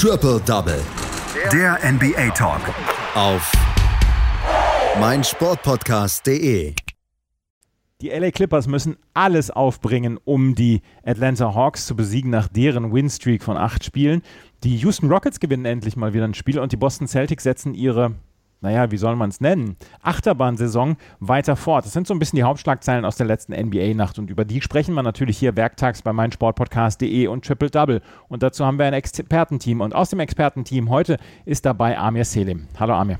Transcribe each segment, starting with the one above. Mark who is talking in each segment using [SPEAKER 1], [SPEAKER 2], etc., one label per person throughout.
[SPEAKER 1] Triple Double.
[SPEAKER 2] Der NBA Talk.
[SPEAKER 1] Auf meinsportpodcast.de.
[SPEAKER 3] Die LA Clippers müssen alles aufbringen, um die Atlanta Hawks zu besiegen nach deren Winstreak von acht Spielen. Die Houston Rockets gewinnen endlich mal wieder ein Spiel und die Boston Celtics setzen ihre naja, wie soll man es nennen, Achterbahnsaison weiter fort. Das sind so ein bisschen die Hauptschlagzeilen aus der letzten NBA-Nacht und über die sprechen wir natürlich hier werktags bei meinsportpodcast.de und Triple Double. Und dazu haben wir ein Expertenteam und aus dem Expertenteam heute ist dabei Amir Selim. Hallo Amir.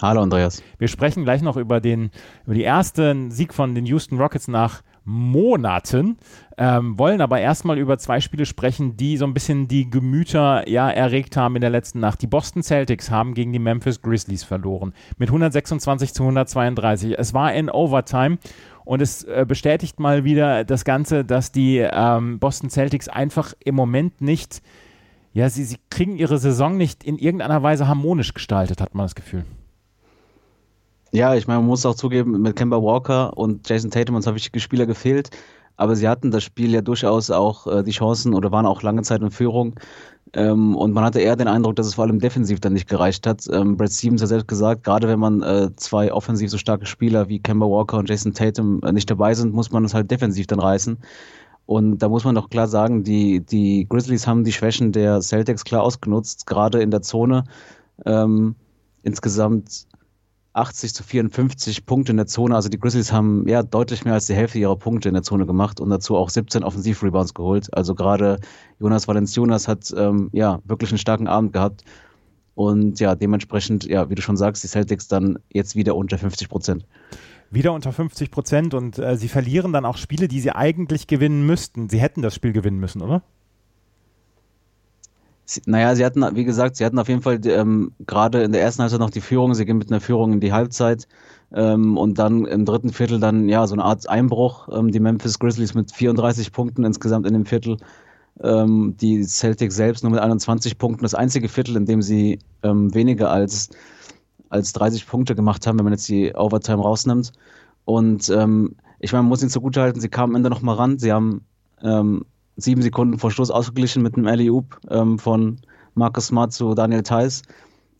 [SPEAKER 4] Hallo Andreas.
[SPEAKER 3] Wir sprechen gleich noch über den über die ersten Sieg von den Houston Rockets nach Monaten, ähm, wollen aber erstmal über zwei Spiele sprechen, die so ein bisschen die Gemüter ja erregt haben in der letzten Nacht. Die Boston Celtics haben gegen die Memphis Grizzlies verloren mit 126 zu 132. Es war in Overtime und es äh, bestätigt mal wieder das Ganze, dass die ähm, Boston Celtics einfach im Moment nicht, ja, sie, sie kriegen ihre Saison nicht in irgendeiner Weise harmonisch gestaltet, hat man das Gefühl.
[SPEAKER 4] Ja, ich meine, man muss auch zugeben, mit Kemba Walker und Jason Tatum uns haben wichtige Spieler gefehlt, aber sie hatten das Spiel ja durchaus auch äh, die Chancen oder waren auch lange Zeit in Führung. Ähm, und man hatte eher den Eindruck, dass es vor allem defensiv dann nicht gereicht hat. Ähm, Brad Stevens hat selbst gesagt, gerade wenn man äh, zwei offensiv so starke Spieler wie Kemba Walker und Jason Tatum äh, nicht dabei sind, muss man es halt defensiv dann reißen. Und da muss man doch klar sagen, die, die Grizzlies haben die Schwächen der Celtics klar ausgenutzt, gerade in der Zone. Ähm, insgesamt 80 zu 54 Punkte in der Zone. Also die Grizzlies haben ja deutlich mehr als die Hälfte ihrer Punkte in der Zone gemacht und dazu auch 17 Offensivrebounds geholt. Also gerade Jonas Valenciunas hat ähm, ja wirklich einen starken Abend gehabt. Und ja, dementsprechend, ja, wie du schon sagst, die Celtics dann jetzt wieder unter 50 Prozent.
[SPEAKER 3] Wieder unter 50 Prozent und äh, sie verlieren dann auch Spiele, die sie eigentlich gewinnen müssten. Sie hätten das Spiel gewinnen müssen, oder?
[SPEAKER 4] Naja, sie hatten, wie gesagt, sie hatten auf jeden Fall ähm, gerade in der ersten Halbzeit noch die Führung. Sie gehen mit einer Führung in die Halbzeit ähm, und dann im dritten Viertel dann ja so eine Art Einbruch. Ähm, die Memphis Grizzlies mit 34 Punkten insgesamt in dem Viertel. Ähm, die Celtics selbst nur mit 21 Punkten. Das einzige Viertel, in dem sie ähm, weniger als, als 30 Punkte gemacht haben, wenn man jetzt die Overtime rausnimmt. Und ähm, ich meine, man muss ihnen zugutehalten, sie kamen am Ende nochmal ran. Sie haben sieben Sekunden vor Schluss ausgeglichen mit einem alley ähm, von Marcus Smart zu Daniel Theiss.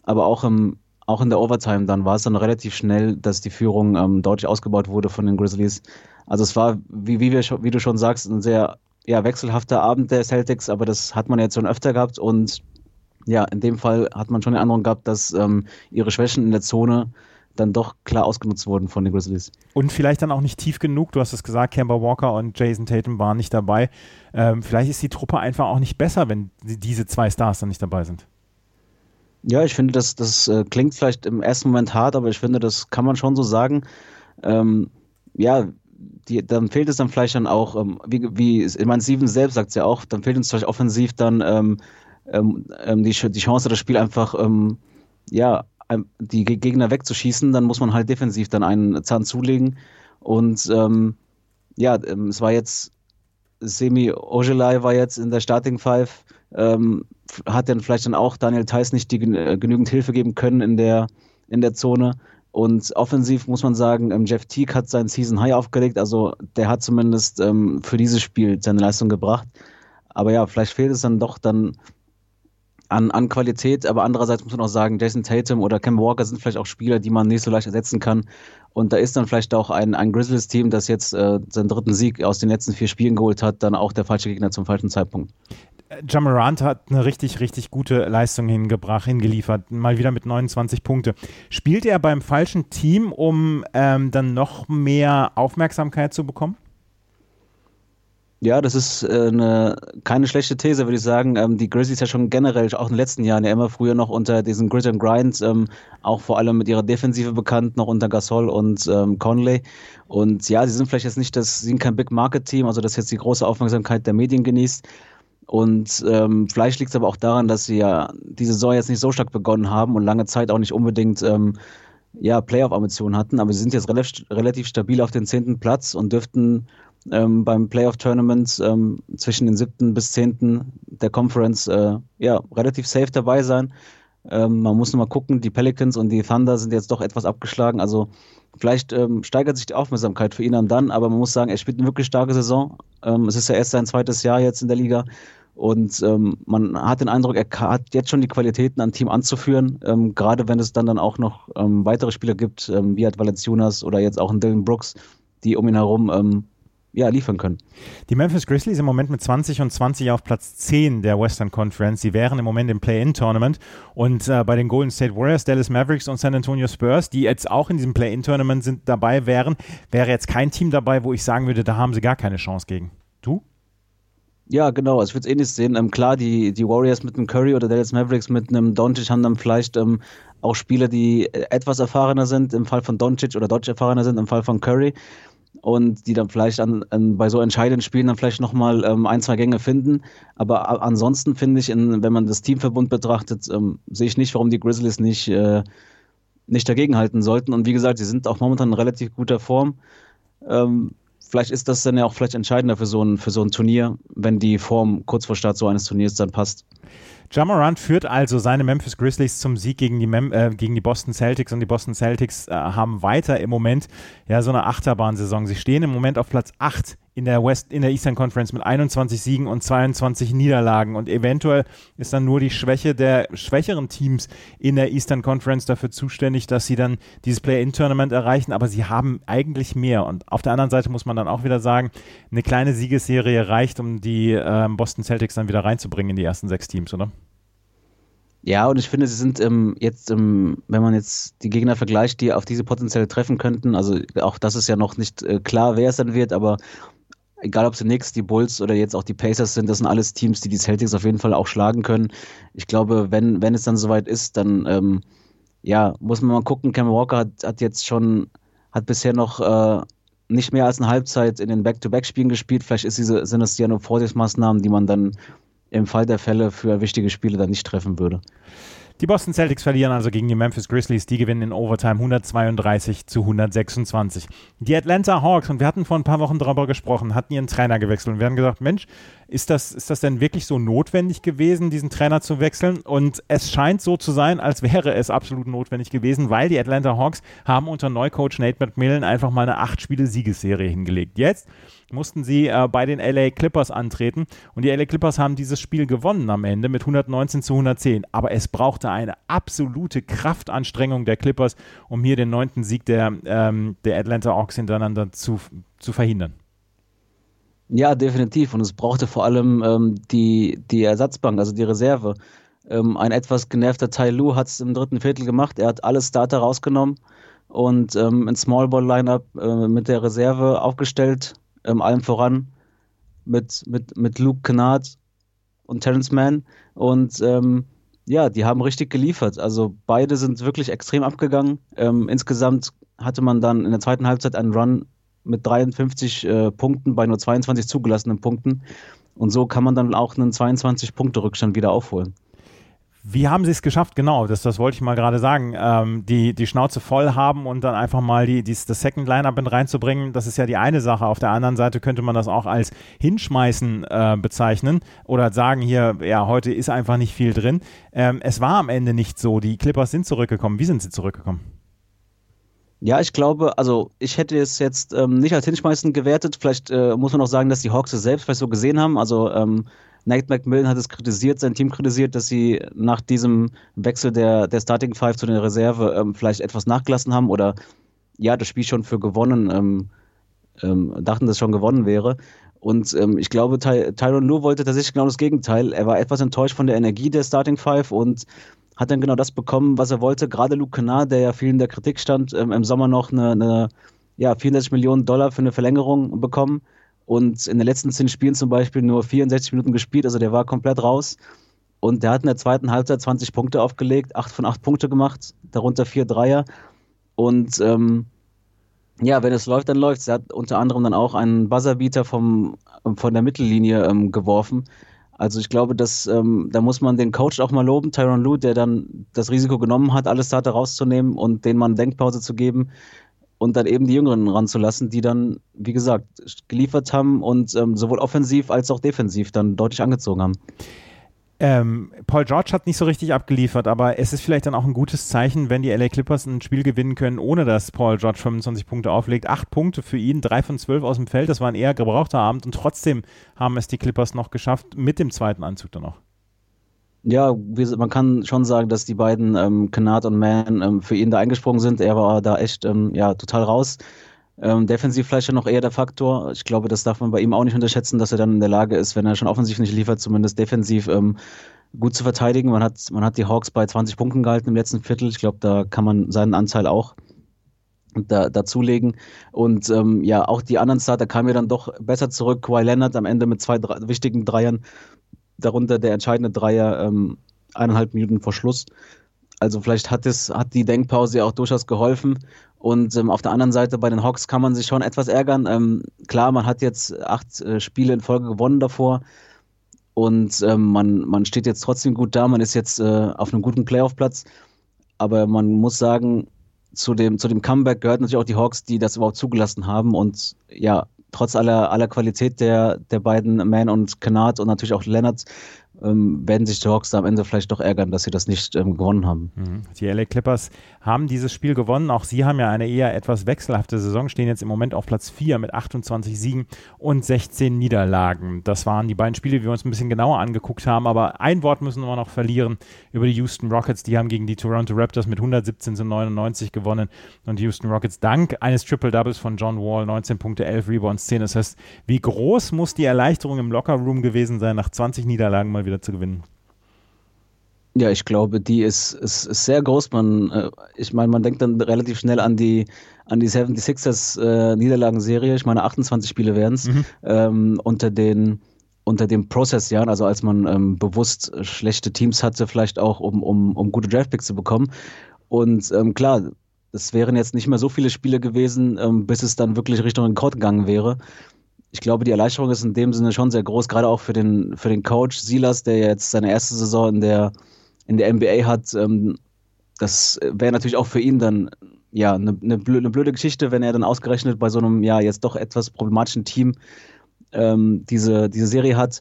[SPEAKER 4] Aber auch, im, auch in der Overtime dann war es dann relativ schnell, dass die Führung ähm, deutlich ausgebaut wurde von den Grizzlies. Also es war, wie, wie, wir, wie du schon sagst, ein sehr ja, wechselhafter Abend der Celtics, aber das hat man jetzt schon öfter gehabt und ja, in dem Fall hat man schon den Eindruck gehabt, dass ähm, ihre Schwächen in der Zone dann doch klar ausgenutzt wurden von den Grizzlies.
[SPEAKER 3] Und vielleicht dann auch nicht tief genug. Du hast es gesagt, Kemba Walker und Jason Tatum waren nicht dabei. Ähm, vielleicht ist die Truppe einfach auch nicht besser, wenn diese zwei Stars dann nicht dabei sind.
[SPEAKER 4] Ja, ich finde, das, das äh, klingt vielleicht im ersten Moment hart, aber ich finde, das kann man schon so sagen. Ähm, ja, die, dann fehlt es dann vielleicht dann auch, ähm, wie, wie ich meine, Steven selbst sagt es ja auch, dann fehlt uns vielleicht offensiv dann ähm, ähm, ähm die, die Chance, das Spiel einfach ja, die Gegner wegzuschießen, dann muss man halt defensiv dann einen Zahn zulegen. Und ähm, ja, ähm, es war jetzt, Semi Ojelai war jetzt in der Starting Five, ähm, hat dann vielleicht dann auch Daniel Theiss nicht die, äh, genügend Hilfe geben können in der, in der Zone. Und offensiv muss man sagen, ähm, Jeff Teague hat sein Season High aufgelegt, also der hat zumindest ähm, für dieses Spiel seine Leistung gebracht. Aber ja, vielleicht fehlt es dann doch dann an, an Qualität, aber andererseits muss man auch sagen, Jason Tatum oder Cam Walker sind vielleicht auch Spieler, die man nicht so leicht ersetzen kann. Und da ist dann vielleicht auch ein, ein Grizzlies-Team, das jetzt äh, seinen dritten Sieg aus den letzten vier Spielen geholt hat, dann auch der falsche Gegner zum falschen Zeitpunkt.
[SPEAKER 3] Jamarant hat eine richtig, richtig gute Leistung hingebracht, hingeliefert, mal wieder mit 29 Punkte. Spielt er beim falschen Team, um ähm, dann noch mehr Aufmerksamkeit zu bekommen?
[SPEAKER 4] Ja, das ist äh, eine, keine schlechte These, würde ich sagen. Ähm, die Grizzlies ja schon generell, auch in den letzten Jahren, ja immer früher noch unter diesen Grit and Grind, ähm, auch vor allem mit ihrer Defensive bekannt, noch unter Gasol und ähm, Conley. Und ja, sie sind vielleicht jetzt nicht das, sie sind kein Big Market Team, also das jetzt die große Aufmerksamkeit der Medien genießt. Und ähm, vielleicht liegt es aber auch daran, dass sie ja diese Saison jetzt nicht so stark begonnen haben und lange Zeit auch nicht unbedingt ähm, ja, Playoff-Ambitionen hatten, aber sie sind jetzt relativ stabil auf den zehnten Platz und dürften ähm, beim Playoff-Tournament ähm, zwischen den siebten bis zehnten der Conference äh, ja, relativ safe dabei sein. Ähm, man muss nur mal gucken, die Pelicans und die Thunder sind jetzt doch etwas abgeschlagen. Also vielleicht ähm, steigert sich die Aufmerksamkeit für ihn dann, dann, aber man muss sagen, er spielt eine wirklich starke Saison. Ähm, es ist ja erst sein zweites Jahr jetzt in der Liga. Und ähm, man hat den Eindruck, er hat jetzt schon die Qualitäten, ein Team anzuführen, gerade wenn es dann, dann auch noch weitere Spieler gibt, wie halt Valenciunas oder jetzt auch ein Dylan Brooks, die um ihn herum ja, liefern können.
[SPEAKER 3] Die Memphis Grizzlies im Moment mit 20 und 20 auf Platz 10 der Western Conference. Sie wären im Moment im Play-In-Tournament und äh, bei den Golden State Warriors, Dallas Mavericks und San Antonio Spurs, die jetzt auch in diesem Play-In-Tournament sind dabei wären, wäre jetzt kein Team dabei, wo ich sagen würde, da haben sie gar keine Chance gegen. Du?
[SPEAKER 4] Ja, genau. Also ich würde es eh nicht sehen. Ähm, klar, die, die Warriors mit einem Curry oder Dallas Mavericks mit einem Doncic haben dann vielleicht ähm, auch Spieler, die etwas erfahrener sind im Fall von Doncic oder Doncic erfahrener sind im Fall von Curry und die dann vielleicht an, an, bei so entscheidenden Spielen dann vielleicht nochmal ähm, ein, zwei Gänge finden. Aber ansonsten finde ich, in, wenn man das Teamverbund betrachtet, ähm, sehe ich nicht, warum die Grizzlies nicht, äh, nicht dagegenhalten sollten. Und wie gesagt, sie sind auch momentan in relativ guter Form. Ähm, vielleicht ist das dann ja auch vielleicht entscheidender für so ein, für so ein Turnier, wenn die Form kurz vor Start so eines Turniers dann passt.
[SPEAKER 3] Jamorant führt also seine Memphis Grizzlies zum Sieg gegen die, Mem äh, gegen die Boston Celtics und die Boston Celtics äh, haben weiter im Moment ja so eine Achterbahnsaison. Sie stehen im Moment auf Platz 8 in der West in der Eastern Conference mit 21 Siegen und 22 Niederlagen. Und eventuell ist dann nur die Schwäche der schwächeren Teams in der Eastern Conference dafür zuständig, dass sie dann dieses Play-in-Tournament erreichen, aber sie haben eigentlich mehr. Und auf der anderen Seite muss man dann auch wieder sagen, eine kleine Siegesserie reicht, um die äh, Boston Celtics dann wieder reinzubringen in die ersten sechs Teams, oder?
[SPEAKER 4] Ja, und ich finde, sie sind ähm, jetzt, ähm, wenn man jetzt die Gegner vergleicht, die auf diese potenziell treffen könnten, also auch das ist ja noch nicht äh, klar, wer es dann wird, aber egal ob sie Knicks, die Bulls oder jetzt auch die Pacers sind, das sind alles Teams, die die Celtics auf jeden Fall auch schlagen können. Ich glaube, wenn, wenn es dann soweit ist, dann ähm, ja, muss man mal gucken. Cameron Walker hat, hat jetzt schon, hat bisher noch äh, nicht mehr als eine Halbzeit in den Back-to-Back-Spielen gespielt. Vielleicht ist diese, sind das ja nur Vorsichtsmaßnahmen, die man dann im Fall der Fälle für wichtige Spiele dann nicht treffen würde.
[SPEAKER 3] Die Boston Celtics verlieren also gegen die Memphis Grizzlies. Die gewinnen in Overtime 132 zu 126. Die Atlanta Hawks, und wir hatten vor ein paar Wochen darüber gesprochen, hatten ihren Trainer gewechselt und wir haben gesagt, Mensch, ist das, ist das denn wirklich so notwendig gewesen, diesen Trainer zu wechseln? Und es scheint so zu sein, als wäre es absolut notwendig gewesen, weil die Atlanta Hawks haben unter Neucoach Nate McMillan einfach mal eine acht Spiele Siegesserie hingelegt. Jetzt mussten sie äh, bei den LA Clippers antreten und die LA Clippers haben dieses Spiel gewonnen am Ende mit 119 zu 110. Aber es brauchte eine absolute Kraftanstrengung der Clippers, um hier den neunten Sieg der, ähm, der Atlanta Hawks hintereinander zu, zu verhindern.
[SPEAKER 4] Ja, definitiv. Und es brauchte vor allem ähm, die, die Ersatzbank, also die Reserve. Ähm, ein etwas genervter Tai Lu hat es im dritten Viertel gemacht. Er hat alle Starter rausgenommen und ähm, ein Small Ball Lineup äh, mit der Reserve aufgestellt ähm, allem voran mit, mit, mit Luke Kennard und Terrence Mann. Und ähm, ja, die haben richtig geliefert. Also beide sind wirklich extrem abgegangen. Ähm, insgesamt hatte man dann in der zweiten Halbzeit einen Run mit 53 äh, Punkten bei nur 22 zugelassenen Punkten. Und so kann man dann auch einen 22-Punkte-Rückstand wieder aufholen.
[SPEAKER 3] Wie haben sie es geschafft? Genau, das, das wollte ich mal gerade sagen. Ähm, die, die Schnauze voll haben und dann einfach mal die, die, das Second Lineup mit reinzubringen, das ist ja die eine Sache. Auf der anderen Seite könnte man das auch als Hinschmeißen äh, bezeichnen oder sagen hier, ja, heute ist einfach nicht viel drin. Ähm, es war am Ende nicht so. Die Clippers sind zurückgekommen. Wie sind sie zurückgekommen?
[SPEAKER 4] Ja, ich glaube, also ich hätte es jetzt ähm, nicht als Hinschmeißen gewertet. Vielleicht äh, muss man auch sagen, dass die Hawks es selbst vielleicht so gesehen haben. Also ähm, Nate McMillan hat es kritisiert, sein Team kritisiert, dass sie nach diesem Wechsel der, der Starting Five zu der Reserve ähm, vielleicht etwas nachgelassen haben oder ja, das Spiel schon für gewonnen, ähm, ähm, dachten, dass es schon gewonnen wäre. Und ähm, ich glaube, Ty Tyron Lue wollte tatsächlich genau das Gegenteil. Er war etwas enttäuscht von der Energie der Starting Five und hat dann genau das bekommen, was er wollte. Gerade Luke Kennard, der ja viel in der Kritik stand, ähm, im Sommer noch eine, eine ja, 64 Millionen Dollar für eine Verlängerung bekommen und in den letzten zehn Spielen zum Beispiel nur 64 Minuten gespielt, also der war komplett raus. Und der hat in der zweiten Halbzeit 20 Punkte aufgelegt, 8 von 8 Punkte gemacht, darunter 4 Dreier. Und ähm, ja, wenn es läuft, dann läuft es. Er hat unter anderem dann auch einen Buzzerbeater vom, von der Mittellinie ähm, geworfen. Also ich glaube, dass ähm, da muss man den Coach auch mal loben, Tyron Lue, der dann das Risiko genommen hat, alles Starter rauszunehmen und den man Denkpause zu geben und dann eben die Jüngeren ranzulassen, die dann, wie gesagt, geliefert haben und ähm, sowohl offensiv als auch defensiv dann deutlich angezogen haben.
[SPEAKER 3] Ähm, Paul George hat nicht so richtig abgeliefert, aber es ist vielleicht dann auch ein gutes Zeichen, wenn die LA Clippers ein Spiel gewinnen können, ohne dass Paul George 25 Punkte auflegt. Acht Punkte für ihn, drei von zwölf aus dem Feld, das war ein eher gebrauchter Abend und trotzdem haben es die Clippers noch geschafft, mit dem zweiten Anzug dann noch.
[SPEAKER 4] Ja, man kann schon sagen, dass die beiden, ähm, und Mann, ähm, für ihn da eingesprungen sind. Er war da echt ähm, ja, total raus. Ähm, defensiv vielleicht noch eher der Faktor. Ich glaube, das darf man bei ihm auch nicht unterschätzen, dass er dann in der Lage ist, wenn er schon offensiv nicht liefert, zumindest defensiv ähm, gut zu verteidigen. Man hat, man hat die Hawks bei 20 Punkten gehalten im letzten Viertel. Ich glaube, da kann man seinen Anteil auch da, dazulegen. Und ähm, ja, auch die anderen Starter kamen ja dann doch besser zurück. Kawhi Leonard am Ende mit zwei drei, wichtigen Dreiern, darunter der entscheidende Dreier ähm, eineinhalb Minuten vor Schluss. Also vielleicht hat es, hat die Denkpause ja auch durchaus geholfen. Und ähm, auf der anderen Seite bei den Hawks kann man sich schon etwas ärgern. Ähm, klar, man hat jetzt acht äh, Spiele in Folge gewonnen davor. Und ähm, man, man steht jetzt trotzdem gut da. Man ist jetzt äh, auf einem guten Playoff-Platz. Aber man muss sagen, zu dem, zu dem Comeback gehört natürlich auch die Hawks, die das überhaupt zugelassen haben. Und ja, trotz aller, aller Qualität der, der beiden Man und Kanat und natürlich auch Leonard ähm, werden sich die Hawks am Ende vielleicht doch ärgern, dass sie das nicht ähm, gewonnen haben.
[SPEAKER 3] Mhm. Die LA Clippers haben dieses Spiel gewonnen. Auch sie haben ja eine eher etwas wechselhafte Saison, stehen jetzt im Moment auf Platz 4 mit 28 Siegen und 16 Niederlagen. Das waren die beiden Spiele, die wir uns ein bisschen genauer angeguckt haben. Aber ein Wort müssen wir noch verlieren über die Houston Rockets. Die haben gegen die Toronto Raptors mit 117 zu 99 gewonnen. Und die Houston Rockets dank eines Triple-Doubles von John Wall, 19 Punkte, 11 Rebounds, 10 Assists. Wie groß muss die Erleichterung im Locker-Room gewesen sein, nach 20 Niederlagen mal wieder zu gewinnen?
[SPEAKER 4] Ja, ich glaube, die ist, ist, ist sehr groß. Man, äh, ich meine, man denkt dann relativ schnell an die, an die 76ers äh, Niederlagenserie. Ich meine, 28 Spiele wären es mhm. ähm, unter den unter den Process-Jahren, also als man ähm, bewusst schlechte Teams hatte, vielleicht auch um, um, um gute Draftpicks zu bekommen. Und ähm, klar, es wären jetzt nicht mehr so viele Spiele gewesen, ähm, bis es dann wirklich Richtung Rekord gegangen wäre ich glaube, die Erleichterung ist in dem Sinne schon sehr groß, gerade auch für den, für den Coach Silas, der jetzt seine erste Saison in der, in der NBA hat. Ähm, das wäre natürlich auch für ihn dann ja eine, eine, blöde, Geschichte, wenn er dann ausgerechnet bei so einem ja jetzt doch etwas problematischen Team ähm, diese, diese Serie hat.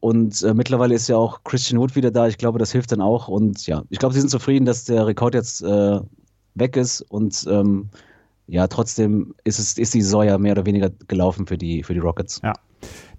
[SPEAKER 4] Und äh, mittlerweile ist ja auch Christian Wood wieder da. Ich glaube, das hilft dann auch. Und ja, ich glaube, sie sind zufrieden, dass der Rekord jetzt äh, weg ist und ähm, ja, trotzdem ist, es, ist die ja mehr oder weniger gelaufen für die, für die Rockets.
[SPEAKER 3] Ja.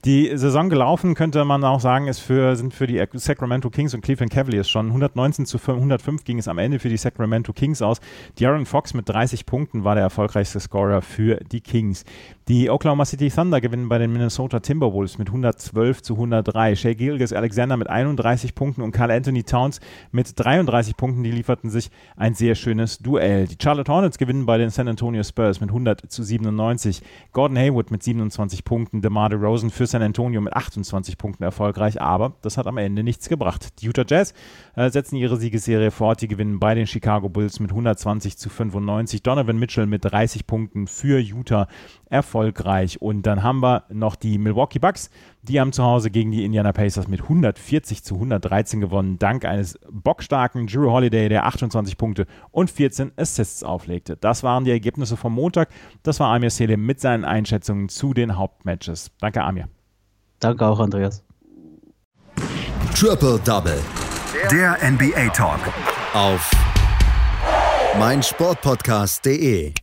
[SPEAKER 3] Die Saison gelaufen, könnte man auch sagen, ist für, sind für die Sacramento Kings und Cleveland Cavaliers schon. 119 zu 105 ging es am Ende für die Sacramento Kings aus. De'Aaron Fox mit 30 Punkten war der erfolgreichste Scorer für die Kings. Die Oklahoma City Thunder gewinnen bei den Minnesota Timberwolves mit 112 zu 103. Shea Gilgis Alexander mit 31 Punkten und Carl Anthony Towns mit 33 Punkten. Die lieferten sich ein sehr schönes Duell. Die Charlotte Hornets gewinnen bei den San Antonio Spurs mit 100 zu 97. Gordon Haywood mit 27 Punkten. DeMar DeRozan für San Antonio mit 28 Punkten erfolgreich, aber das hat am Ende nichts gebracht. Die Utah Jazz äh, setzen ihre Siegesserie fort. Die gewinnen bei den Chicago Bulls mit 120 zu 95. Donovan Mitchell mit 30 Punkten für Utah erfolgreich. Und dann haben wir noch die Milwaukee Bucks. Die haben zu Hause gegen die Indiana Pacers mit 140 zu 113 gewonnen, dank eines bockstarken Drew Holiday, der 28 Punkte und 14 Assists auflegte. Das waren die Ergebnisse vom Montag. Das war Amir Selim mit seinen Einschätzungen zu den Hauptmatches. Danke, Amir.
[SPEAKER 4] Danke auch, Andreas.
[SPEAKER 1] Triple Double.
[SPEAKER 2] Der NBA Talk.
[SPEAKER 1] Auf meinsportpodcast.de.